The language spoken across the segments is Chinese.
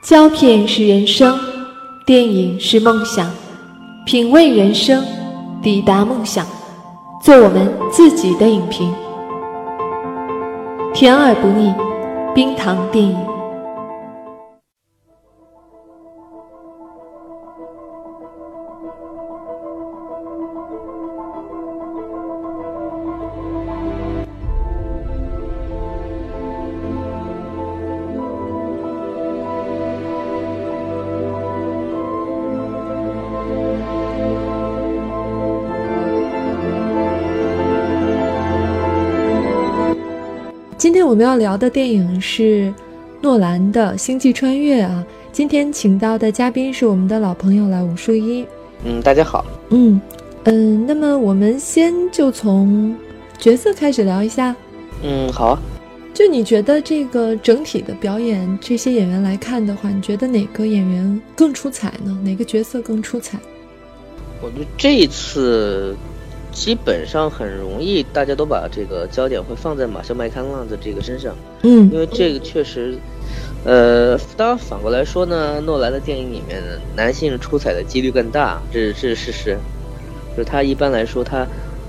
胶片是人生，电影是梦想，品味人生，抵达梦想，做我们自己的影评，甜而不腻，冰糖电影。们要聊的电影是诺兰的《星际穿越》啊。今天请到的嘉宾是我们的老朋友了，武树一。嗯，大家好。嗯嗯，那么我们先就从角色开始聊一下。嗯，好啊。就你觉得这个整体的表演，这些演员来看的话，你觉得哪个演员更出彩呢？哪个角色更出彩？我觉得这一次。基本上很容易，大家都把这个焦点会放在马修麦康纳的这个身上，嗯，因为这个确实，呃，当然反过来说呢，诺兰的电影里面男性出彩的几率更大，这是这是事实，就是他一般来说他，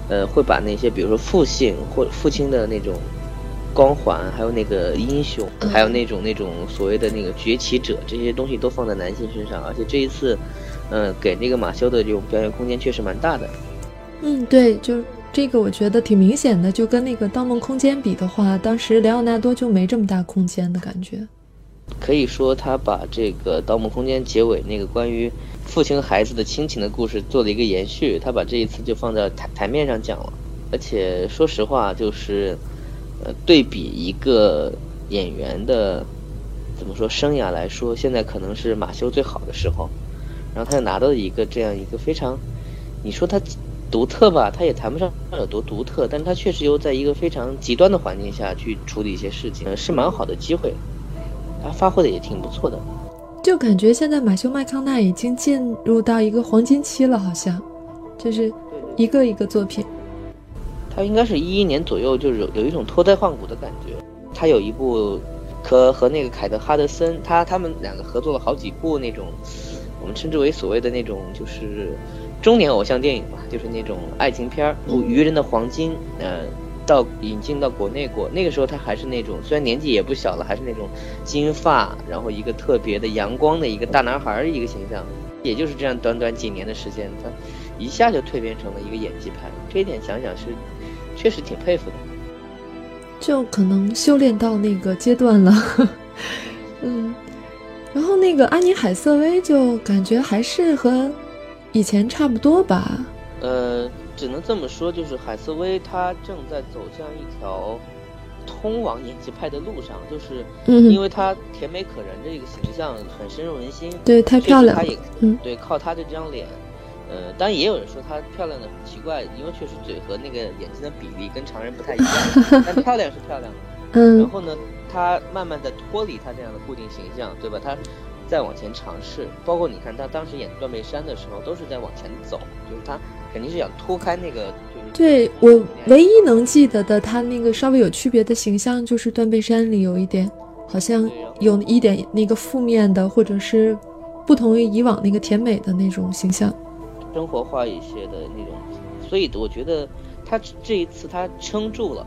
呃，会把那些比如说父性或父亲的那种光环，还有那个英雄，还有那种那种所谓的那个崛起者这些东西都放在男性身上，而且这一次，嗯，给那个马修的这种表演空间确实蛮大的。嗯，对，就这个我觉得挺明显的，就跟那个《盗梦空间》比的话，当时莱奥纳多就没这么大空间的感觉。可以说，他把这个《盗梦空间》结尾那个关于父亲和孩子的亲情的故事做了一个延续，他把这一次就放在台台面上讲了。而且说实话，就是呃，对比一个演员的怎么说生涯来说，现在可能是马修最好的时候，然后他又拿到了一个这样一个非常，你说他。独特吧，他也谈不上有多独特，但他确实又在一个非常极端的环境下去处理一些事情，是蛮好的机会。他发挥的也挺不错的。就感觉现在马修麦康纳已经进入到一个黄金期了，好像，就是一个一个作品。他应该是一一年左右，就是有一种脱胎换骨的感觉。他有一部和和那个凯特哈德森，他他们两个合作了好几部那种，我们称之为所谓的那种就是。中年偶像电影嘛，就是那种爱情片儿，《愚人的黄金》呃，到引进到国内过，那个时候他还是那种，虽然年纪也不小了，还是那种金发，然后一个特别的阳光的一个大男孩一个形象，也就是这样短短几年的时间，他一下就蜕变成了一个演技派，这一点想想是确实挺佩服的，就可能修炼到那个阶段了，嗯，然后那个安妮海瑟薇就感觉还是和。以前差不多吧，呃，只能这么说，就是海瑟薇她正在走向一条通往演技派的路上，就是因为她甜美可人的一个形象很深入人心，对，太漂亮，她也，嗯，对，靠她的这张脸，呃，当然也有人说她漂亮的很奇怪，因为确实嘴和那个眼睛的比例跟常人不太一样，但漂亮是漂亮的，嗯，然后呢，她慢慢的脱离她这样的固定形象，对吧？她。再往前尝试，包括你看他当时演断背山的时候，都是在往前走，就是他肯定是想脱开那个，就是对我唯一能记得的他那个稍微有区别的形象，就是断背山里有一点，好像有一点那个负面的，或者是不同于以往那个甜美的那种形象，生活化一些的那种，所以我觉得他这一次他撑住了，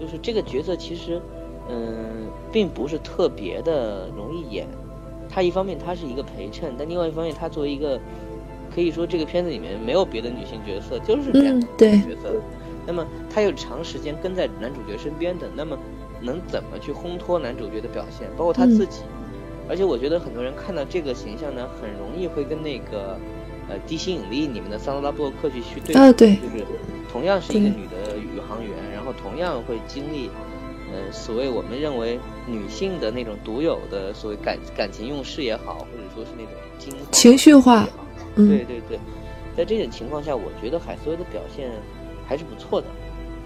就是这个角色其实，嗯，并不是特别的容易演。他一方面他是一个陪衬，但另外一方面他作为一个，可以说这个片子里面没有别的女性角色，就是这样对角色。那么他又长时间跟在男主角身边的，那么能怎么去烘托男主角的表现？包括他自己。而且我觉得很多人看到这个形象呢，很容易会跟那个呃《地心引力》里面的桑德拉布洛克去去对啊，对，就是同样是一个女的宇航员，然后同样会经历。呃，所谓我们认为女性的那种独有的所谓感感情用事也好，或者说是那种精情绪化，嗯，对对对，在这种情况下，我觉得海瑟薇的表现还是不错的，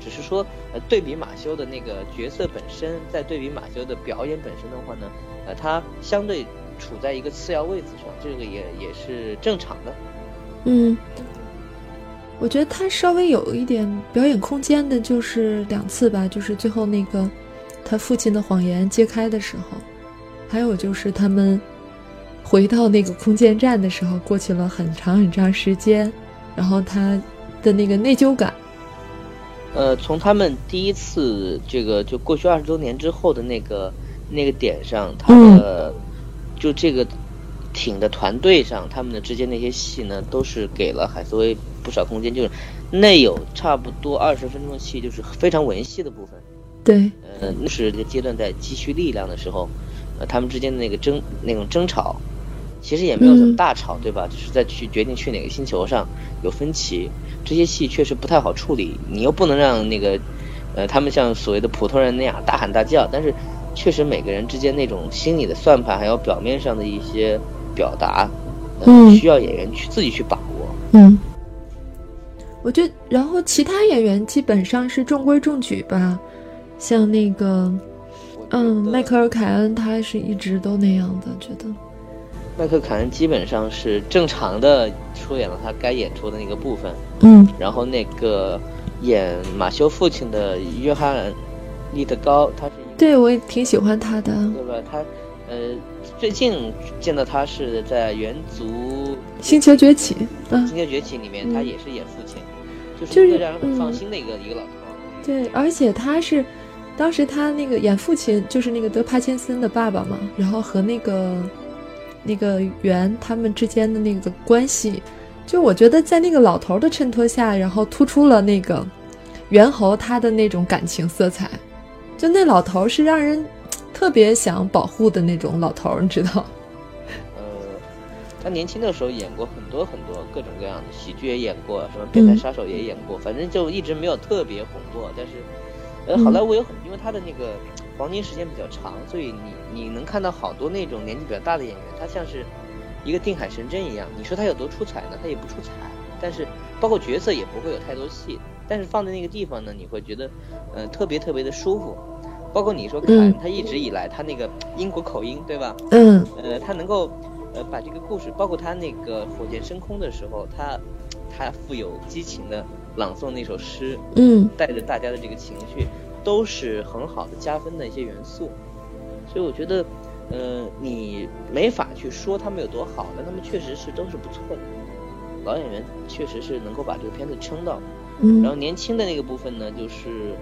只是说呃，对比马修的那个角色本身，在对比马修的表演本身的话呢，呃，他相对处在一个次要位置上，这个也也是正常的。嗯，我觉得他稍微有一点表演空间的，就是两次吧，就是最后那个。他父亲的谎言揭开的时候，还有就是他们回到那个空间站的时候，过去了很长很长时间，然后他的那个内疚感。呃，从他们第一次这个就过去二十多年之后的那个那个点上，他的就这个挺的团队上，他们的之间那些戏呢，都是给了海瑟薇不少空间，就是内有差不多二十分钟的戏，就是非常文戏的部分。对，呃，那是这个阶段在积蓄力量的时候，呃，他们之间的那个争那种争吵。其实也没有什么大吵，对吧？就是在去决定去哪个星球上有分歧，这些戏确实不太好处理。你又不能让那个，呃，他们像所谓的普通人那样大喊大叫。但是，确实每个人之间那种心理的算盘，还有表面上的一些表达，嗯，需要演员去自己去把握。嗯，我觉得，然后其他演员基本上是中规中矩吧，像那个，嗯，迈克尔·凯恩，他是一直都那样的，觉得。迈克凯恩基本上是正常的出演了他该演出的那个部分，嗯，然后那个演马修父亲的约翰利德高，他是对我也挺喜欢他的，对吧？他呃，最近见到他是在《猿族星球崛起》嗯，《星球崛起》里面他也是演父亲，就是一个让人很放心的一个一个老头。对，而且他是当时他那个演父亲就是那个德帕金森的爸爸嘛，然后和那个。那个猿他们之间的那个关系，就我觉得在那个老头的衬托下，然后突出了那个猿猴他的那种感情色彩。就那老头是让人特别想保护的那种老头儿，你知道？呃，他年轻的时候演过很多很多各种各样的喜剧，也演过，什么变态杀手也演过，反正就一直没有特别红过。但是，呃，好莱坞有很，因为他的那个。黄金时间比较长，所以你你能看到好多那种年纪比较大的演员，他像是一个定海神针一样。你说他有多出彩呢？他也不出彩，但是包括角色也不会有太多戏。但是放在那个地方呢，你会觉得，呃，特别特别的舒服。包括你说看他一直以来他那个英国口音，对吧？嗯。呃，他能够呃把这个故事，包括他那个火箭升空的时候，他他富有激情的朗诵那首诗，嗯，带着大家的这个情绪。都是很好的加分的一些元素，所以我觉得，呃，你没法去说他们有多好，但他们确实是都是不错的老演员，确实是能够把这个片子撑到。嗯。然后年轻的那个部分呢，就是，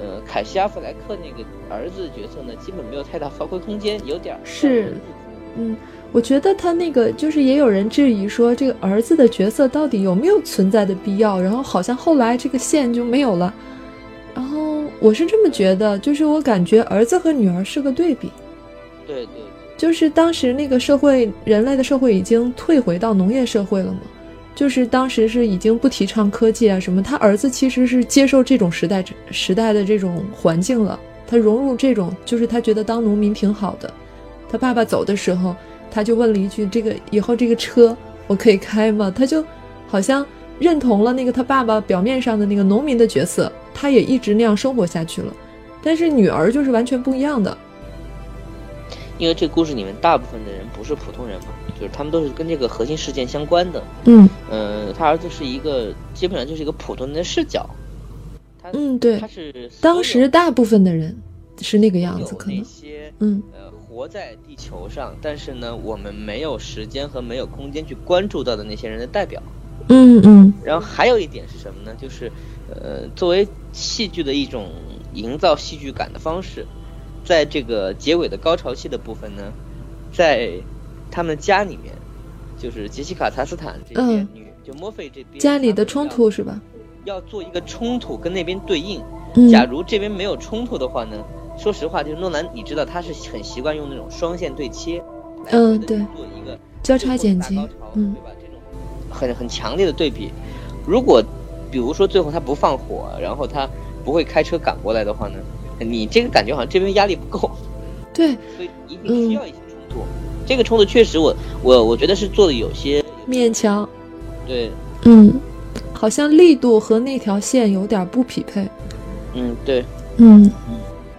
呃，凯西·阿弗莱克那个儿子角色呢，基本没有太大发挥空间，有点是，嗯，我觉得他那个就是也有人质疑说，这个儿子的角色到底有没有存在的必要？然后好像后来这个线就没有了。然后我是这么觉得，就是我感觉儿子和女儿是个对比，对对，就是当时那个社会，人类的社会已经退回到农业社会了嘛，就是当时是已经不提倡科技啊什么，他儿子其实是接受这种时代时代的这种环境了，他融入这种，就是他觉得当农民挺好的。他爸爸走的时候，他就问了一句：“这个以后这个车我可以开吗？”他就好像认同了那个他爸爸表面上的那个农民的角色。他也一直那样生活下去了，但是女儿就是完全不一样的。因为这故事里面大部分的人不是普通人嘛，就是他们都是跟这个核心事件相关的。嗯，呃，他儿子是一个基本上就是一个普通人的视角。嗯，对，他是当时大部分的人是那个样子，可能。嗯，呃，活在地球上，但是呢，我们没有时间和没有空间去关注到的那些人的代表。嗯嗯。然后还有一点是什么呢？就是。呃，作为戏剧的一种营造戏剧感的方式，在这个结尾的高潮戏的部分呢，在他们家里面，就是杰西卡·查斯坦这些女，就墨菲这边家里的冲突是吧？要做一个冲突跟那边对应。嗯。假如这边没有冲突的话呢，说实话，就是诺兰，你知道他是很习惯用那种双线对切，嗯，对，做一个交叉剪辑，嗯，对吧？这种很很强烈的对比，如果。比如说最后他不放火，然后他不会开车赶过来的话呢，你这个感觉好像这边压力不够，对，所以一定需要一些冲突。这个冲突确实，我我我觉得是做的有些勉强，对，嗯，好像力度和那条线有点不匹配，嗯，对，嗯，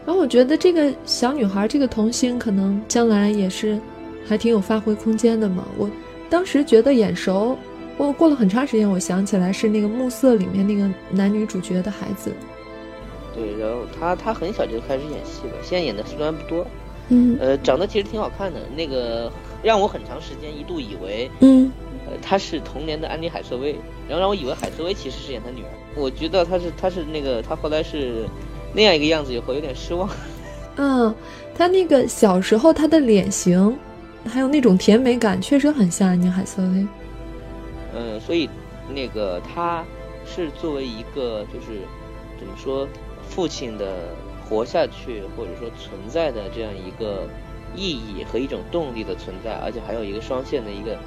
然后我觉得这个小女孩这个童星可能将来也是还挺有发挥空间的嘛。我当时觉得眼熟。我过了很长时间，我想起来是那个《暮色》里面那个男女主角的孩子。对，然后他他很小就开始演戏了，现在演的虽然不多，嗯，呃，长得其实挺好看的。那个让我很长时间一度以为，嗯，呃，他是童年的安妮海瑟薇，然后让我以为海瑟薇其实是演他女儿。我觉得他是他是那个他后来是那样一个样子以后有点失望。嗯，他那个小时候他的脸型，还有那种甜美感，确实很像安妮海瑟薇。嗯，所以那个他是作为一个就是怎么说父亲的活下去或者说存在的这样一个意义和一种动力的存在，而且还有一个双线的一个。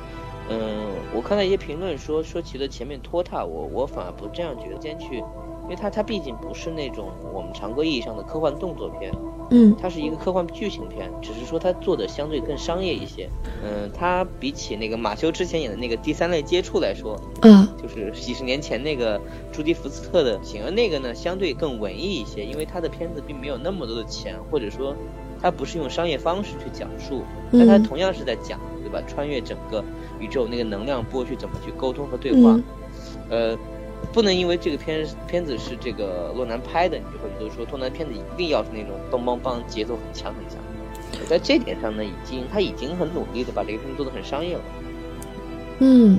嗯，我看到一些评论说说其实前面拖沓，我我反而不这样觉得。先去，因为它它毕竟不是那种我们常规意义上的科幻动作片，嗯，它是一个科幻剧情片，只是说它做的相对更商业一些。嗯，它比起那个马修之前演的那个第三类接触来说，嗯，就是几十年前那个朱迪福斯特的，而那个呢相对更文艺一些，因为他的片子并没有那么多的钱，或者说他不是用商业方式去讲述，但他同样是在讲，对吧？穿越整个。宇宙那个能量波去怎么去沟通和对话？呃，不能因为这个片片子是这个洛南拍的，你就会觉得说洛南片子一定要是那种梆梆梆节奏很强很强。在这点上呢，已经他已经很努力的把这个片子做的很商业了。嗯，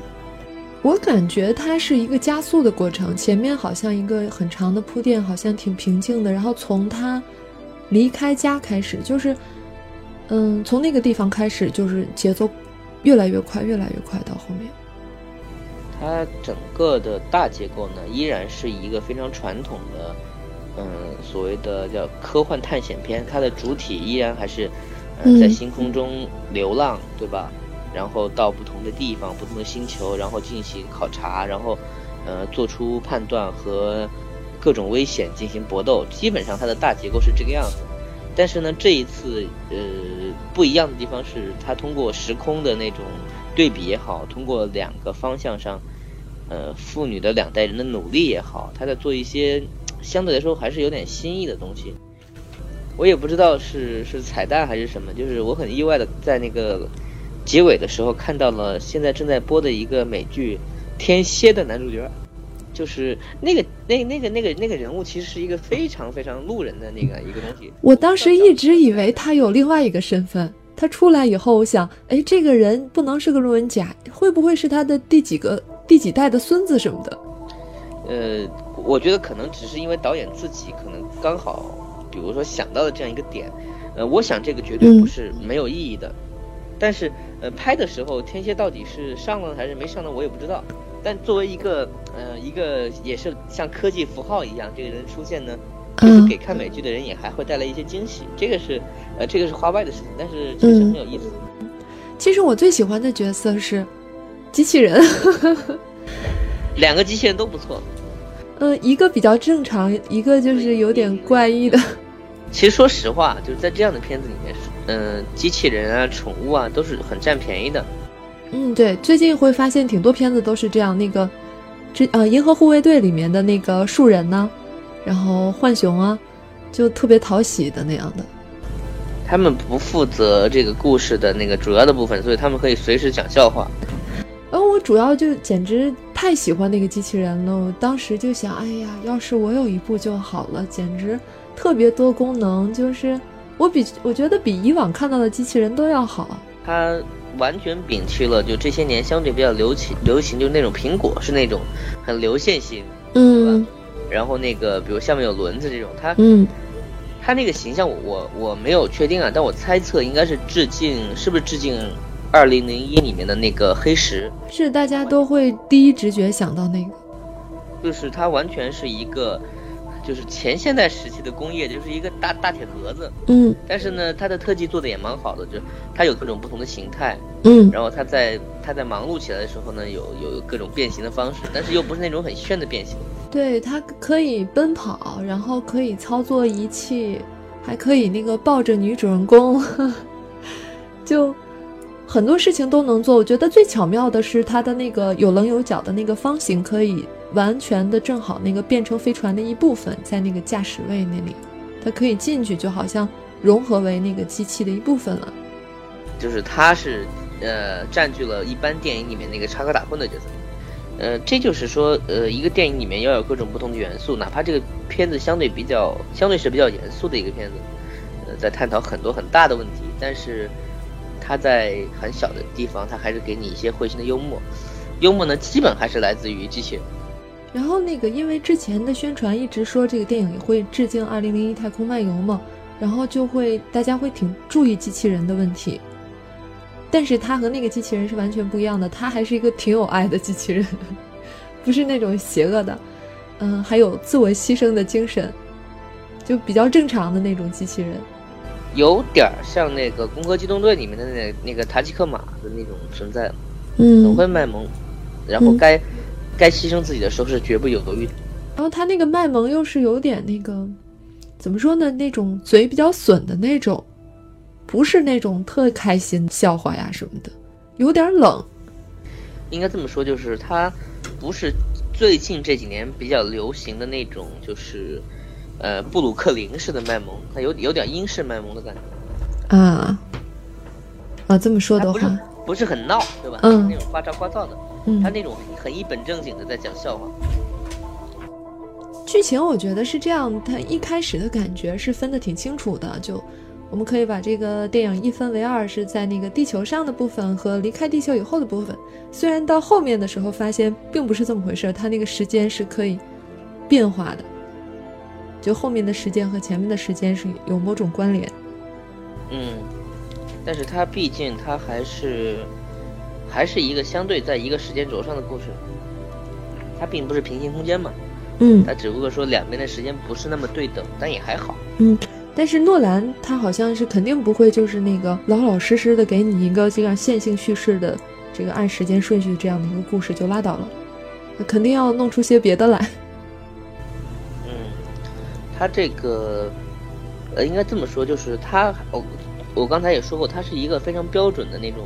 我感觉它是一个加速的过程，前面好像一个很长的铺垫，好像挺平静的，然后从他离开家开始，就是嗯，从那个地方开始就是节奏。越来越快，越来越快，到后面，它整个的大结构呢，依然是一个非常传统的，嗯，所谓的叫科幻探险片。它的主体依然还是，嗯，在星空中流浪，对吧？然后到不同的地方、不同的星球，然后进行考察，然后，呃，做出判断和各种危险进行搏斗。基本上它的大结构是这个样子。但是呢，这一次，呃，不一样的地方是，它通过时空的那种对比也好，通过两个方向上，呃，父女的两代人的努力也好，他在做一些相对来说还是有点新意的东西。我也不知道是是彩蛋还是什么，就是我很意外的在那个结尾的时候看到了现在正在播的一个美剧《天蝎》的男主角。就是那个那那个那个那个人物，其实是一个非常非常路人的那个一个东西。我当时一直以为他有另外一个身份。他出来以后，我想，哎，这个人不能是个路人甲，会不会是他的第几个第几代的孙子什么的？呃，我觉得可能只是因为导演自己可能刚好，比如说想到了这样一个点。呃，我想这个绝对不是没有意义的。但是，呃，拍的时候天蝎到底是上了还是没上呢？我也不知道。但作为一个，呃，一个也是像科技符号一样，这个人出现呢，就是给看美剧的人也还会带来一些惊喜。这个是，呃，这个是花外的事情，但是确实很有意思。其实我最喜欢的角色是机器人，两个机器人都不错。嗯，一个比较正常，一个就是有点怪异的。其实说实话，就是在这样的片子里面，嗯，机器人啊、宠物啊，都是很占便宜的。嗯，对，最近会发现挺多片子都是这样。那个，这呃，《银河护卫队》里面的那个树人呢，然后浣熊啊，就特别讨喜的那样的。他们不负责这个故事的那个主要的部分，所以他们可以随时讲笑话。然后我主要就简直太喜欢那个机器人了，我当时就想，哎呀，要是我有一部就好了，简直特别多功能，就是我比我觉得比以往看到的机器人都要好。它。完全摒弃了就这些年相对比较流行流行就是那种苹果是那种很流线型，嗯，然后那个比如下面有轮子这种，它嗯，它那个形象我我我没有确定啊，但我猜测应该是致敬，是不是致敬二零零一里面的那个黑石？是大家都会第一直觉想到那个，就是它完全是一个。就是前现代时期的工业，就是一个大大铁盒子，嗯，但是呢，它的特技做的也蛮好的，就它有各种不同的形态，嗯，然后它在它在忙碌起来的时候呢，有有各种变形的方式，但是又不是那种很炫的变形。对，它可以奔跑，然后可以操作仪器，还可以那个抱着女主人公，就很多事情都能做。我觉得最巧妙的是它的那个有棱有角的那个方形可以。完全的正好那个变成飞船的一部分，在那个驾驶位那里，它可以进去，就好像融合为那个机器的一部分了。就是它是，呃，占据了一般电影里面那个插科打诨的角色。呃，这就是说，呃，一个电影里面要有各种不同的元素，哪怕这个片子相对比较，相对是比较严肃的一个片子，呃，在探讨很多很大的问题，但是。他在很小的地方，他还是给你一些会心的幽默，幽默呢基本还是来自于机器人。然后那个，因为之前的宣传一直说这个电影也会致敬《二零零一太空漫游》嘛，然后就会大家会挺注意机器人的问题。但是他和那个机器人是完全不一样的，他还是一个挺有爱的机器人，不是那种邪恶的，嗯，还有自我牺牲的精神，就比较正常的那种机器人。有点像那个《攻壳机动队》里面的那那个塔吉克马的那种存在，嗯，很会卖萌，然后该。该牺牲自己的时候是绝不犹豫的。然后他那个卖萌又是有点那个，怎么说呢？那种嘴比较损的那种，不是那种特开心笑话呀什么的，有点冷。应该这么说，就是他不是最近这几年比较流行的那种，就是呃布鲁克林式的卖萌，他有有点英式卖萌的感觉。啊啊，这么说的话，不是很闹，对吧？嗯，那种花招花噪的。他那种很一本正经的在讲笑话。剧情我觉得是这样，他一开始的感觉是分得挺清楚的，就我们可以把这个电影一分为二，是在那个地球上的部分和离开地球以后的部分。虽然到后面的时候发现并不是这么回事，它那个时间是可以变化的，就后面的时间和前面的时间是有某种关联。嗯，但是它毕竟它还是。还是一个相对在一个时间轴上的故事，它并不是平行空间嘛，嗯，它只不过说两边的时间不是那么对等，但也还好，嗯，但是诺兰他好像是肯定不会就是那个老老实实的给你一个这样线性叙事的这个按时间顺序这样的一个故事就拉倒了，他肯定要弄出些别的来，嗯，他这个呃应该这么说，就是他我我刚才也说过，他是一个非常标准的那种。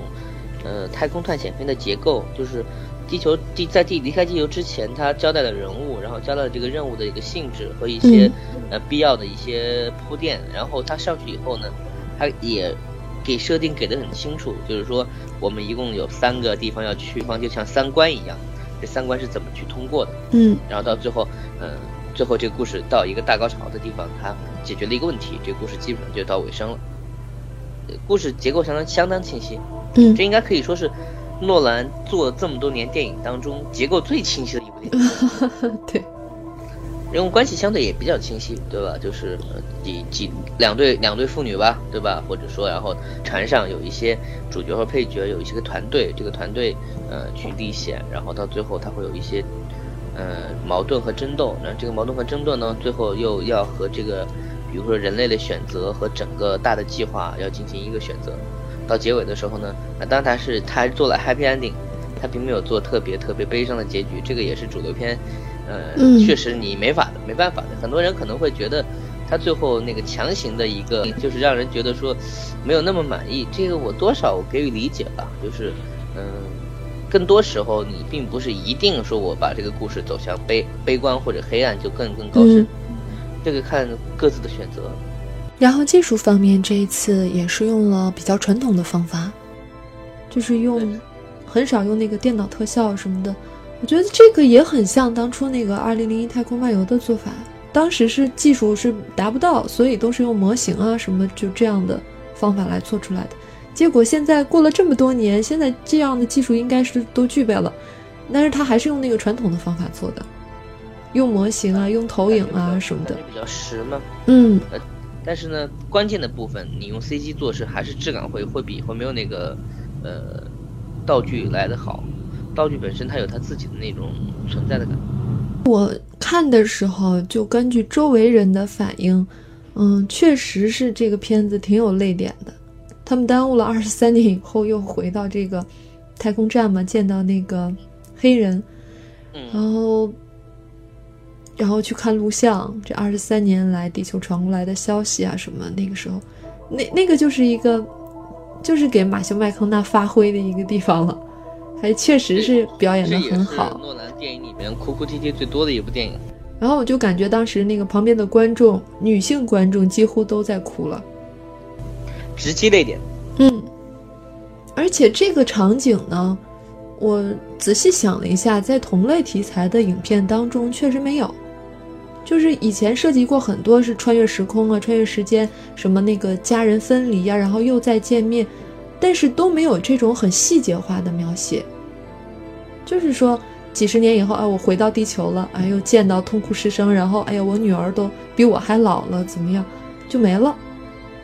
呃，太空探险片的结构就是，地球地在地离开地球之前，他交代了人物，然后交代这个任务的一个性质和一些呃必要的一些铺垫，然后他上去以后呢，他也给设定给的很清楚，就是说我们一共有三个地方要去，方就像三关一样，这三关是怎么去通过的？嗯，然后到最后，嗯，最后这个故事到一个大高潮的地方，他解决了一个问题，这个故事基本上就到尾声了，故事结构相当相当清晰。嗯，这应该可以说是诺兰做这么多年电影当中结构最清晰的一部电影。对，人物关系相对也比较清晰，对吧？就是几几两对两对父女吧，对吧？或者说，然后船上有一些主角和配角，有一些个团队，这个团队呃去历险，然后到最后他会有一些呃矛盾和争斗。那这个矛盾和争斗呢，最后又要和这个比如说人类的选择和整个大的计划要进行一个选择。到结尾的时候呢，那当然他是他还做了 happy ending，他并没有做特别特别悲伤的结局，这个也是主流片，呃，确实你没法的，没办法的。很多人可能会觉得他最后那个强行的一个，就是让人觉得说没有那么满意。这个我多少我给予理解吧，就是嗯，更多时候你并不是一定说我把这个故事走向悲悲观或者黑暗就更更高深，这个看各自的选择。然后技术方面，这一次也是用了比较传统的方法，就是用很少用那个电脑特效什么的。我觉得这个也很像当初那个《二零零一太空漫游》的做法，当时是技术是达不到，所以都是用模型啊什么就这样的方法来做出来的。结果现在过了这么多年，现在这样的技术应该是都具备了，但是他还是用那个传统的方法做的，用模型啊，用投影啊什么的。比较实嘛？嗯。但是呢，关键的部分你用 CG 做是还是质感会会比会没有那个，呃，道具来的好。道具本身它有它自己的那种存在的感。我看的时候就根据周围人的反应，嗯，确实是这个片子挺有泪点的。他们耽误了二十三年以后又回到这个太空站嘛，见到那个黑人，然后。然后去看录像，这二十三年来地球传过来的消息啊什么，那个时候，那那个就是一个，就是给马修麦康纳发挥的一个地方了，还确实是表演的很好。诺兰电影里面哭哭啼啼最多的一部电影。然后我就感觉当时那个旁边的观众，女性观众几乎都在哭了，直击泪点。嗯，而且这个场景呢，我仔细想了一下，在同类题材的影片当中确实没有。就是以前涉及过很多是穿越时空啊，穿越时间，什么那个家人分离呀，然后又再见面，但是都没有这种很细节化的描写。就是说，几十年以后，啊，我回到地球了，哎又，见到痛哭失声，然后，哎呀，我女儿都比我还老了，怎么样，就没了，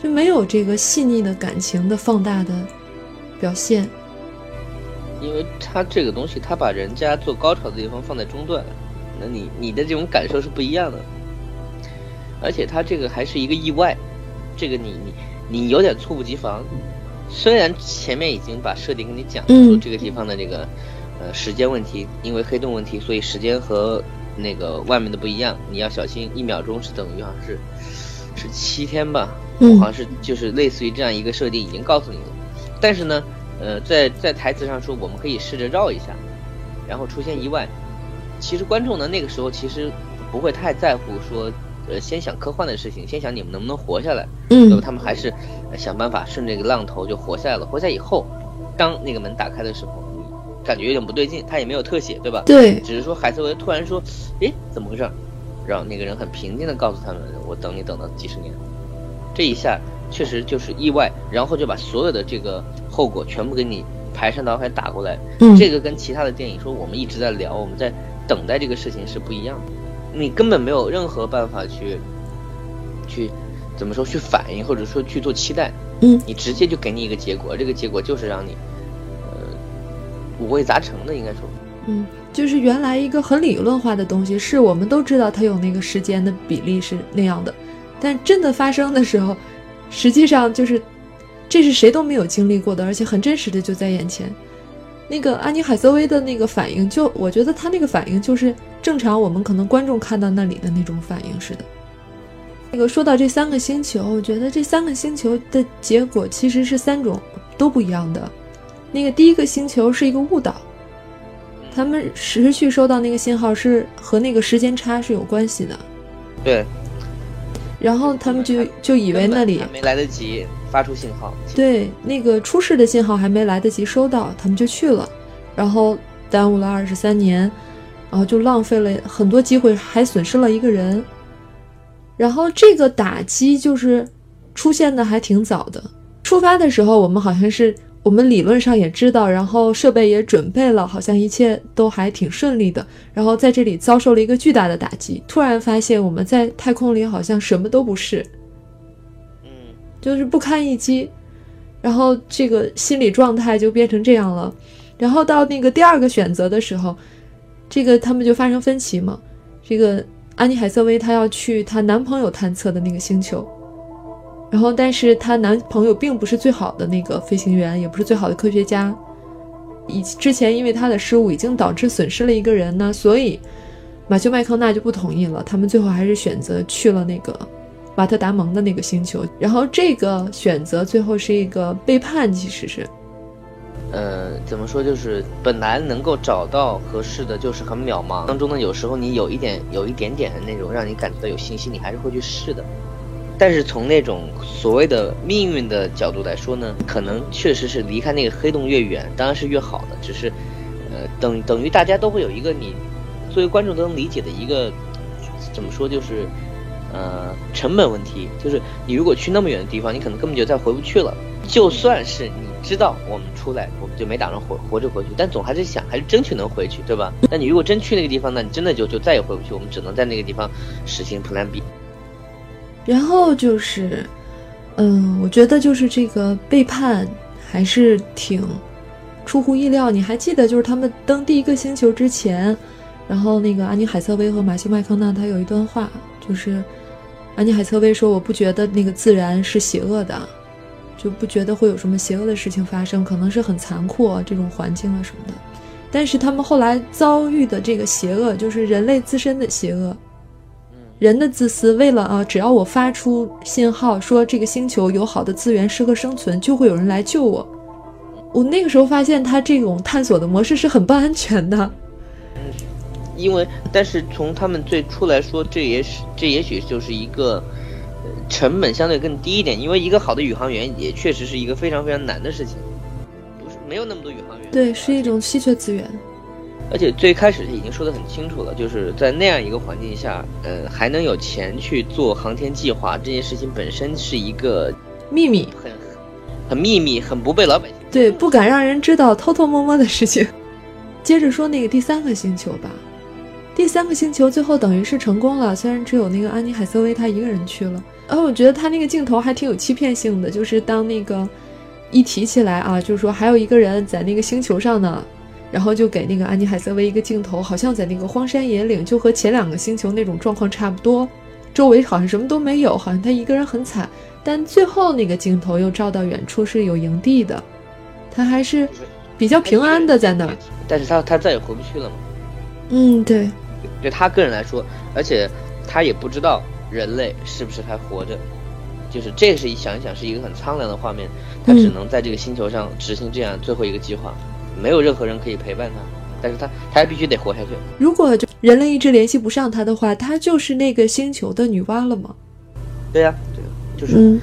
就没有这个细腻的感情的放大的表现。因为他这个东西，他把人家做高潮的地方放在中段，那你你的这种感受是不一样的。而且他这个还是一个意外，这个你你你有点猝不及防。虽然前面已经把设定跟你讲说这个地方的这个呃时间问题，因为黑洞问题，所以时间和那个外面的不一样，你要小心，一秒钟是等于好像是是七天吧，我好像是就是类似于这样一个设定已经告诉你了。但是呢。呃，在在台词上说，我们可以试着绕一下，然后出现意外。其实观众呢，那个时候其实不会太在乎说，呃，先想科幻的事情，先想你们能不能活下来。嗯。那么？他们还是想办法顺这个浪头就活下来了。活下以后，当那个门打开的时候，感觉有点不对劲，他也没有特写，对吧？对。只是说海瑟薇突然说：“诶，怎么回事？”让那个人很平静的告诉他们：“我等你等了几十年。”这一下。确实就是意外，然后就把所有的这个后果全部给你排山倒海打过来。嗯，这个跟其他的电影说我们一直在聊，我们在等待这个事情是不一样的。你根本没有任何办法去去怎么说去反应，或者说去做期待。嗯，你直接就给你一个结果，这个结果就是让你呃五味杂陈的，应该说。嗯，就是原来一个很理论化的东西，是我们都知道它有那个时间的比例是那样的，但真的发生的时候。实际上就是，这是谁都没有经历过的，而且很真实的就在眼前。那个安妮海瑟薇的那个反应，就我觉得她那个反应就是正常我们可能观众看到那里的那种反应似的。那个说到这三个星球，我觉得这三个星球的结果其实是三种都不一样的。那个第一个星球是一个误导，他们持续收到那个信号是和那个时间差是有关系的。对。然后他们就就以为那里没来得及发出信号，对，那个出事的信号还没来得及收到，他们就去了，然后耽误了二十三年，然后就浪费了很多机会，还损失了一个人。然后这个打击就是出现的还挺早的，出发的时候我们好像是。我们理论上也知道，然后设备也准备了，好像一切都还挺顺利的。然后在这里遭受了一个巨大的打击，突然发现我们在太空里好像什么都不是，就是不堪一击。然后这个心理状态就变成这样了。然后到那个第二个选择的时候，这个他们就发生分歧嘛。这个安妮海瑟薇她要去她男朋友探测的那个星球。然后，但是她男朋友并不是最好的那个飞行员，也不是最好的科学家。以之前因为他的失误已经导致损失了一个人呢，所以马修麦康纳就不同意了。他们最后还是选择去了那个瓦特达蒙的那个星球。然后这个选择最后是一个背叛，其实是，呃，怎么说？就是本来能够找到合适的，就是很渺茫。当中呢，有时候你有一点、有一点点的那种让你感觉到有信心，你还是会去试的。但是从那种所谓的命运的角度来说呢，可能确实是离开那个黑洞越远，当然是越好的。只是，呃，等等于大家都会有一个你作为观众都能理解的一个怎么说，就是呃成本问题。就是你如果去那么远的地方，你可能根本就再回不去了。就算是你知道我们出来，我们就没打算活活着回去，但总还是想还是争取能回去，对吧？那你如果真去那个地方，那你真的就就再也回不去，我们只能在那个地方实行 Plan B。然后就是，嗯，我觉得就是这个背叛还是挺出乎意料。你还记得，就是他们登第一个星球之前，然后那个安妮海瑟薇和马修麦康纳他有一段话，就是安妮海瑟薇说：“我不觉得那个自然是邪恶的，就不觉得会有什么邪恶的事情发生，可能是很残酷啊这种环境啊什么的。但是他们后来遭遇的这个邪恶，就是人类自身的邪恶。”人的自私，为了啊，只要我发出信号说这个星球有好的资源适合生存，就会有人来救我。我那个时候发现，他这种探索的模式是很不安全的。嗯，因为但是从他们最初来说，这也是这也许就是一个成本相对更低一点，因为一个好的宇航员也确实是一个非常非常难的事情，不是没有那么多宇航员。对，是一种稀缺资源。而且最开始已经说得很清楚了，就是在那样一个环境下，呃，还能有钱去做航天计划，这件事情本身是一个秘密，很，很秘密，很不被老百姓对，不敢让人知道，偷偷摸摸的事情。接着说那个第三个星球吧，第三个星球最后等于是成功了，虽然只有那个安妮海瑟薇她一个人去了。然后我觉得他那个镜头还挺有欺骗性的，就是当那个一提起来啊，就是说还有一个人在那个星球上呢，然后就给那个安妮海瑟薇一个镜头，好像在那个荒山野岭，就和前两个星球那种状况差不多，周围好像什么都没有，好像她一个人很惨。但最后那个镜头又照到远处是有营地的，他还是比较平安的在那儿。但是他他再也回不去了嘛。嗯，对。对他个人来说，而且他也不知道。人类是不是还活着？就是这是一想一想是一个很苍凉的画面，他只能在这个星球上执行这样最后一个计划，没有任何人可以陪伴他，但是他他还必须得活下去。如果就人类一直联系不上他的话，他就是那个星球的女娲了吗？对呀，对，就是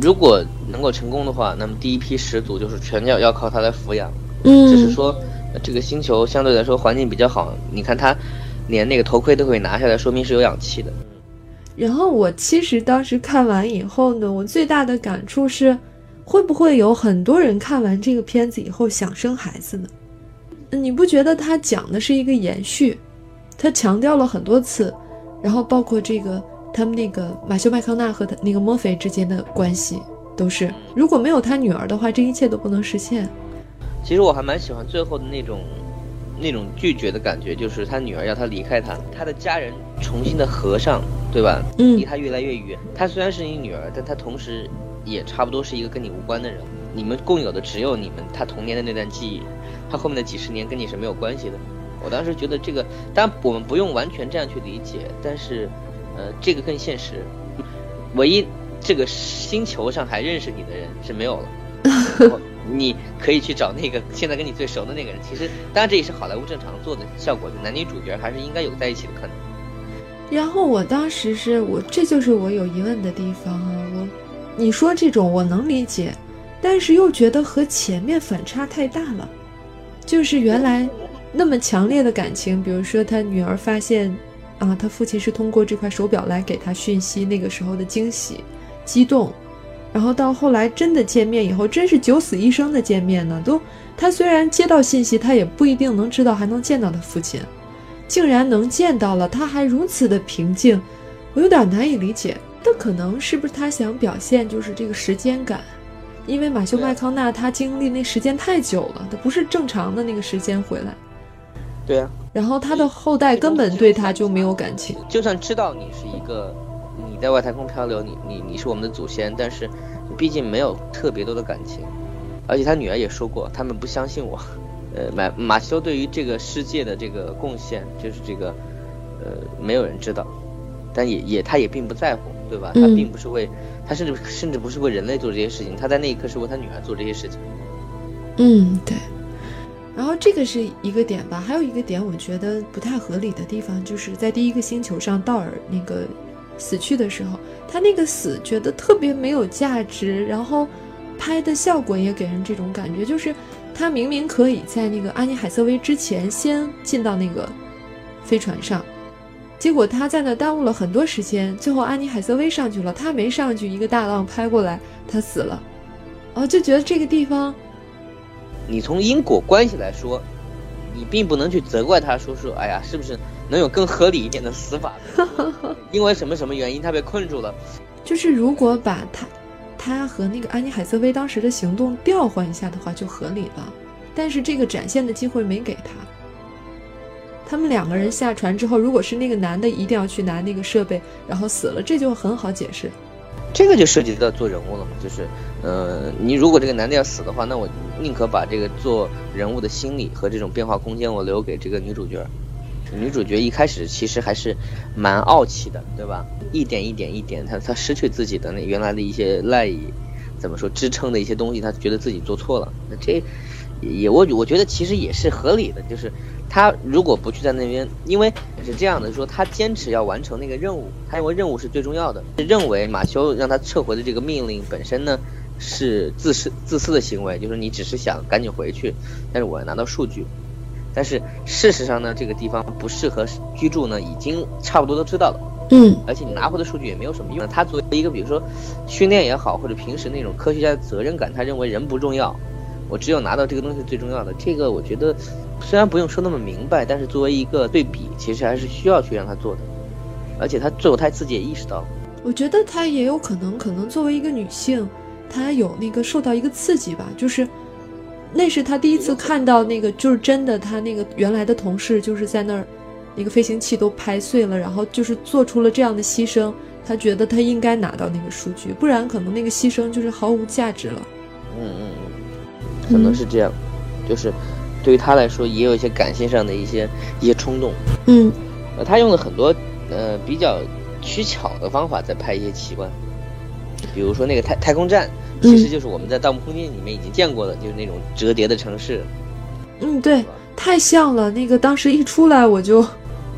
如果能够成功的话，那么第一批始祖就是全要要靠他来抚养。嗯，只是说这个星球相对来说环境比较好，你看他连那个头盔都可以拿下来，说明是有氧气的。然后我其实当时看完以后呢，我最大的感触是，会不会有很多人看完这个片子以后想生孩子呢？你不觉得他讲的是一个延续？他强调了很多次，然后包括这个他们那个马修麦康纳和他那个墨菲之间的关系，都是如果没有他女儿的话，这一切都不能实现。其实我还蛮喜欢最后的那种。那种拒绝的感觉，就是他女儿要他离开他，他的家人重新的合上，对吧？嗯，离他越来越远。他虽然是你女儿，但他同时也差不多是一个跟你无关的人。你们共有的只有你们他童年的那段记忆，他后面的几十年跟你是没有关系的。我当时觉得这个，当然我们不用完全这样去理解，但是，呃，这个更现实。唯一这个星球上还认识你的人是没有了。你可以去找那个 现在跟你最熟的那个人。其实，当然这也是好莱坞正常做的效果，就男女主角还是应该有在一起的可能。然后我当时是我，这就是我有疑问的地方啊。我，你说这种我能理解，但是又觉得和前面反差太大了。就是原来那么强烈的感情，比如说他女儿发现啊，他父亲是通过这块手表来给他讯息，那个时候的惊喜、激动。然后到后来真的见面以后，真是九死一生的见面呢。都他虽然接到信息，他也不一定能知道还能见到他父亲，竟然能见到了，他还如此的平静，我有点难以理解。那可能是不是他想表现就是这个时间感？因为马修麦康纳他经历那时间太久了，他不是正常的那个时间回来。对啊。然后他的后代根本对他就没有感情，就算知道你是一个。在外太空漂流，你你你是我们的祖先，但是毕竟没有特别多的感情，而且他女儿也说过，他们不相信我。呃，马马修对于这个世界的这个贡献，就是这个，呃，没有人知道，但也也他也并不在乎，对吧？他并不是为他甚至甚至不是为人类做这些事情，他在那一刻是为他女儿做这些事情。嗯，对。然后这个是一个点吧，还有一个点我觉得不太合理的地方，就是在第一个星球上，道尔那个。死去的时候，他那个死觉得特别没有价值，然后拍的效果也给人这种感觉，就是他明明可以在那个安妮海瑟薇之前先进到那个飞船上，结果他在那耽误了很多时间，最后安妮海瑟薇上去了，他没上去，一个大浪拍过来，他死了，哦，就觉得这个地方，你从因果关系来说，你并不能去责怪他，说说，哎呀，是不是？能有更合理一点的死法，因为什么什么原因他被困住了？就是如果把他，他和那个安妮海瑟薇当时的行动调换一下的话，就合理了。但是这个展现的机会没给他。他们两个人下船之后，如果是那个男的一定要去拿那个设备，然后死了，这就很好解释。这个就涉及到做人物了嘛，就是，呃，你如果这个男的要死的话，那我宁可把这个做人物的心理和这种变化空间，我留给这个女主角。女主角一开始其实还是蛮傲气的，对吧？一点一点一点，她她失去自己的那原来的一些赖以怎么说支撑的一些东西，她觉得自己做错了。那这也我我觉得其实也是合理的，就是她如果不去在那边，因为是这样的，说她坚持要完成那个任务，她认为任务是最重要的，认为马修让她撤回的这个命令本身呢是自私自私的行为，就是你只是想赶紧回去，但是我要拿到数据。但是事实上呢，这个地方不适合居住呢，已经差不多都知道了。嗯，而且你拿回的数据也没有什么用。他作为一个比如说训练也好，或者平时那种科学家的责任感，他认为人不重要，我只有拿到这个东西最重要的。这个我觉得虽然不用说那么明白，但是作为一个对比，其实还是需要去让他做的。而且他最后他自己也意识到了。我觉得他也有可能，可能作为一个女性，她有那个受到一个刺激吧，就是那是他第一次看到那个，就是真的，他那个原来的同事就是在那儿，那个飞行器都拍碎了，然后就是做出了这样的牺牲，他觉得他应该拿到那个数据，不然可能那个牺牲就是毫无价值了。嗯嗯嗯，可能是这样，就是对于他来说也有一些感性上的一些一些冲动。嗯，呃，他用了很多呃比较。取巧的方法在拍一些奇观，比如说那个太太空站，其实就是我们在《盗墓空间》里面已经见过的，就是那种折叠的城市。嗯，对，太像了。那个当时一出来我就，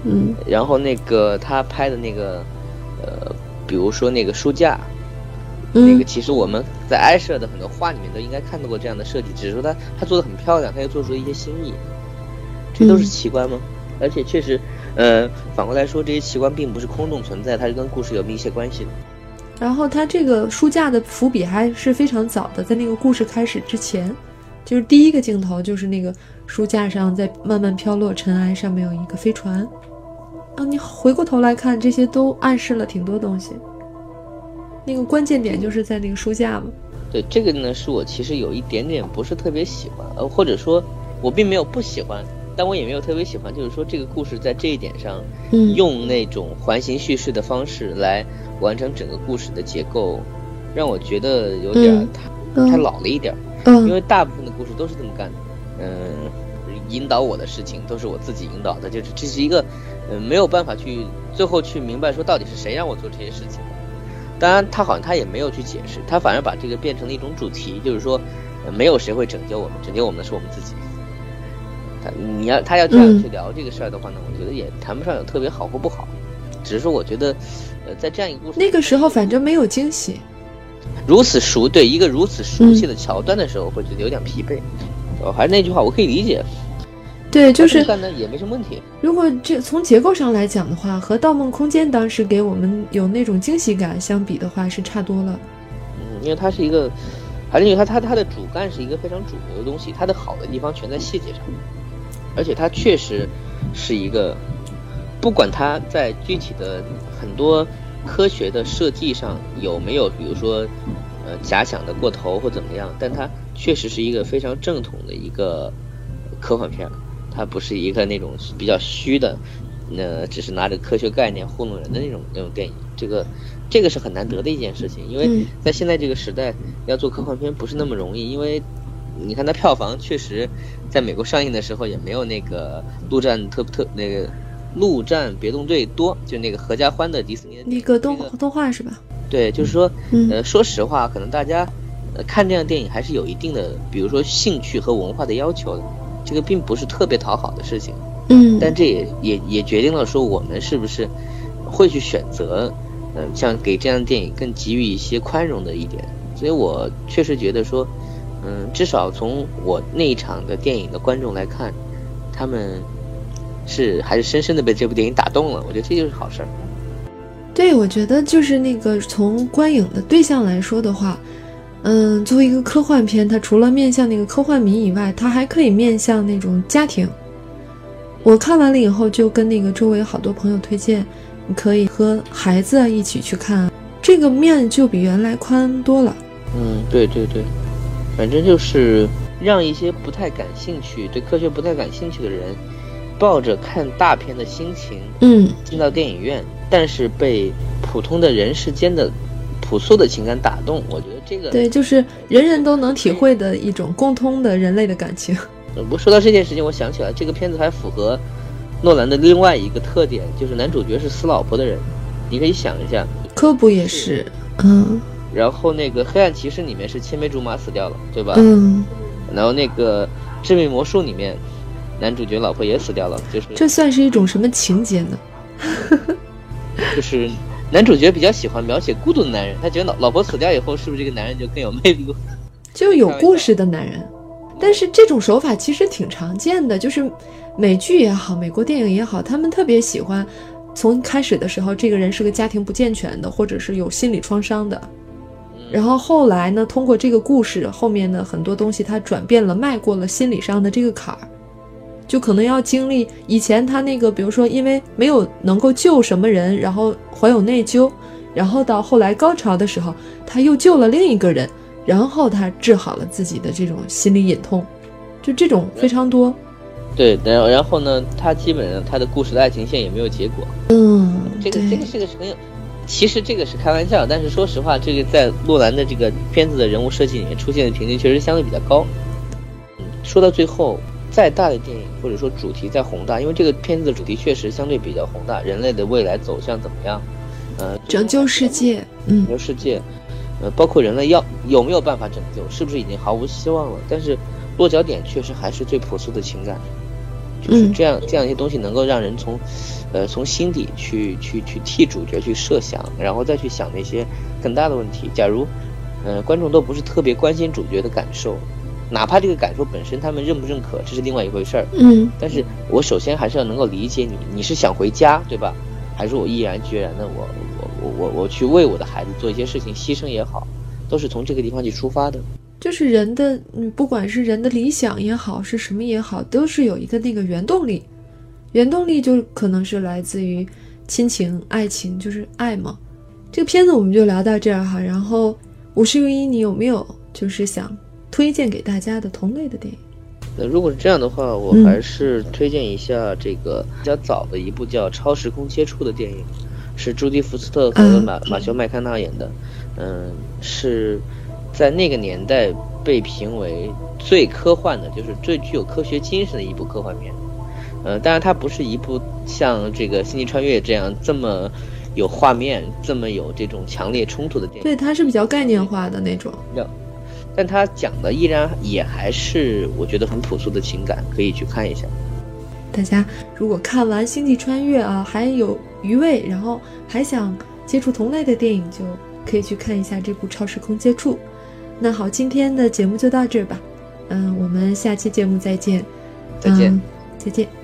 嗯。然后那个他拍的那个，呃，比如说那个书架，那个其实我们在埃舍的很多画里面都应该看到过这样的设计，只是说他他做的很漂亮，他又做出了一些新意。这都是奇观吗？而且确实。呃，反过来说，这些奇观并不是空洞存在，它是跟故事有密切关系的。然后，它这个书架的伏笔还是非常早的，在那个故事开始之前，就是第一个镜头就是那个书架上在慢慢飘落尘埃，上面有一个飞船。啊，你回过头来看，这些都暗示了挺多东西。那个关键点就是在那个书架嘛。对，这个呢是我其实有一点点不是特别喜欢，呃，或者说，我并没有不喜欢。但我也没有特别喜欢，就是说这个故事在这一点上，用那种环形叙事的方式来完成整个故事的结构，让我觉得有点太太老了一点。因为大部分的故事都是这么干的，嗯，引导我的事情都是我自己引导的，就是这是一个，嗯，没有办法去最后去明白说到底是谁让我做这些事情。当然，他好像他也没有去解释，他反而把这个变成了一种主题，就是说，没有谁会拯救我们，拯救我们的是我们自己。你要他要这样去聊这个事儿的话呢，我觉得也谈不上有特别好或不好，只是说我觉得，呃，在这样一个故事那个时候，反正没有惊喜。如此熟对一个如此熟悉的桥段的时候，会觉得有点疲惫。哦，还是那句话，我可以理解。对，就是干的也没什么问题。如果这从结构上来讲的话，和《盗梦空间》当时给我们有那种惊喜感相比的话，是差多了。嗯，因为它是一个，还是因为它它它的主干是一个非常主流的东西，它的好的地方全在细节上。而且它确实是一个，不管它在具体的很多科学的设计上有没有，比如说呃假想的过头或怎么样，但它确实是一个非常正统的一个科幻片，它不是一个那种比较虚的，那只是拿着科学概念糊弄人的那种那种电影。这个这个是很难得的一件事情，因为在现在这个时代要做科幻片不是那么容易，因为。你看它票房确实，在美国上映的时候也没有那个陆战特特那个陆战别动队多，就那个合家欢的迪士尼那个动动画是吧？对，就是说，呃，说实话，可能大家呃看这样电影还是有一定的，比如说兴趣和文化的要求的，这个并不是特别讨好的事情。嗯，但这也也也决定了说我们是不是会去选择，嗯，像给这样的电影更给予一些宽容的一点。所以我确实觉得说。嗯，至少从我那一场的电影的观众来看，他们是还是深深的被这部电影打动了。我觉得这就是好事儿。对，我觉得就是那个从观影的对象来说的话，嗯，作为一个科幻片，它除了面向那个科幻迷以外，它还可以面向那种家庭。我看完了以后，就跟那个周围好多朋友推荐，你可以和孩子一起去看，这个面就比原来宽多了。嗯，对对对。反正就是让一些不太感兴趣、对科学不太感兴趣的人，抱着看大片的心情，嗯，进到电影院，但是被普通的人世间的朴素的情感打动。我觉得这个对，就是人人都能体会的一种共通的人类的感情。不说到这件事情，我想起来，这个片子还符合诺兰的另外一个特点，就是男主角是死老婆的人。你可以想一下，科普也是，嗯。然后那个黑暗骑士里面是青梅竹马死掉了，对吧？嗯。然后那个致命魔术里面，男主角老婆也死掉了，就是这算是一种什么情节呢？就是男主角比较喜欢描写孤独的男人，他觉得老老婆死掉以后，是不是这个男人就更有魅力？就有故事的男人。但是这种手法其实挺常见的，就是美剧也好，美国电影也好，他们特别喜欢从开始的时候，这个人是个家庭不健全的，或者是有心理创伤的。然后后来呢，通过这个故事后面的很多东西，他转变了，迈过了心理上的这个坎儿，就可能要经历以前他那个，比如说因为没有能够救什么人，然后怀有内疚，然后到后来高潮的时候，他又救了另一个人，然后他治好了自己的这种心理隐痛，就这种非常多。对，然然后呢，他基本上他的故事的爱情线也没有结果。嗯，这个这个是个很有。其实这个是开玩笑，但是说实话，这个在洛兰的这个片子的人物设计里面出现的频率确实相对比较高。嗯，说到最后，再大的电影或者说主题再宏大，因为这个片子的主题确实相对比较宏大，人类的未来走向怎么样？呃，拯救世界，拯救世界，呃，包括人类要有没有办法拯救，是不是已经毫无希望了？但是落脚点确实还是最朴素的情感，就是这样这样一些东西能够让人从。呃，从心底去去去替主角去设想，然后再去想那些更大的问题。假如，呃，观众都不是特别关心主角的感受，哪怕这个感受本身他们认不认可，这是另外一回事儿。嗯。但是我首先还是要能够理解你，你是想回家，对吧？还是我毅然决然的，我我我我我去为我的孩子做一些事情，牺牲也好，都是从这个地方去出发的。就是人的，嗯，不管是人的理想也好，是什么也好，都是有一个那个原动力。原动力就可能是来自于亲情、爱情，就是爱嘛。这个片子我们就聊到这儿哈。然后五十如一，你有没有就是想推荐给大家的同类的电影？那如果是这样的话，我还是推荐一下这个比较早的一部叫《超时空接触》的电影，是朱迪福斯特和马马修麦康纳演的。嗯，是在那个年代被评为最科幻的，就是最具有科学精神的一部科幻片。呃，当然它不是一部像这个《星际穿越》这样这么有画面、这么有这种强烈冲突的电影。对，它是比较概念化的那种。要，但它讲的依然也还是我觉得很朴素的情感，可以去看一下。大家如果看完《星际穿越》啊，还有余味，然后还想接触同类的电影，就可以去看一下这部《超时空接触》。那好，今天的节目就到这儿吧。嗯，我们下期节目再见。再见。再见。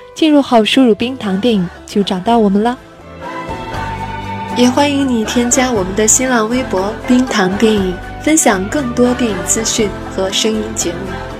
进入后输入“冰糖电影”就找到我们了，也欢迎你添加我们的新浪微博“冰糖电影”，分享更多电影资讯和声音节目。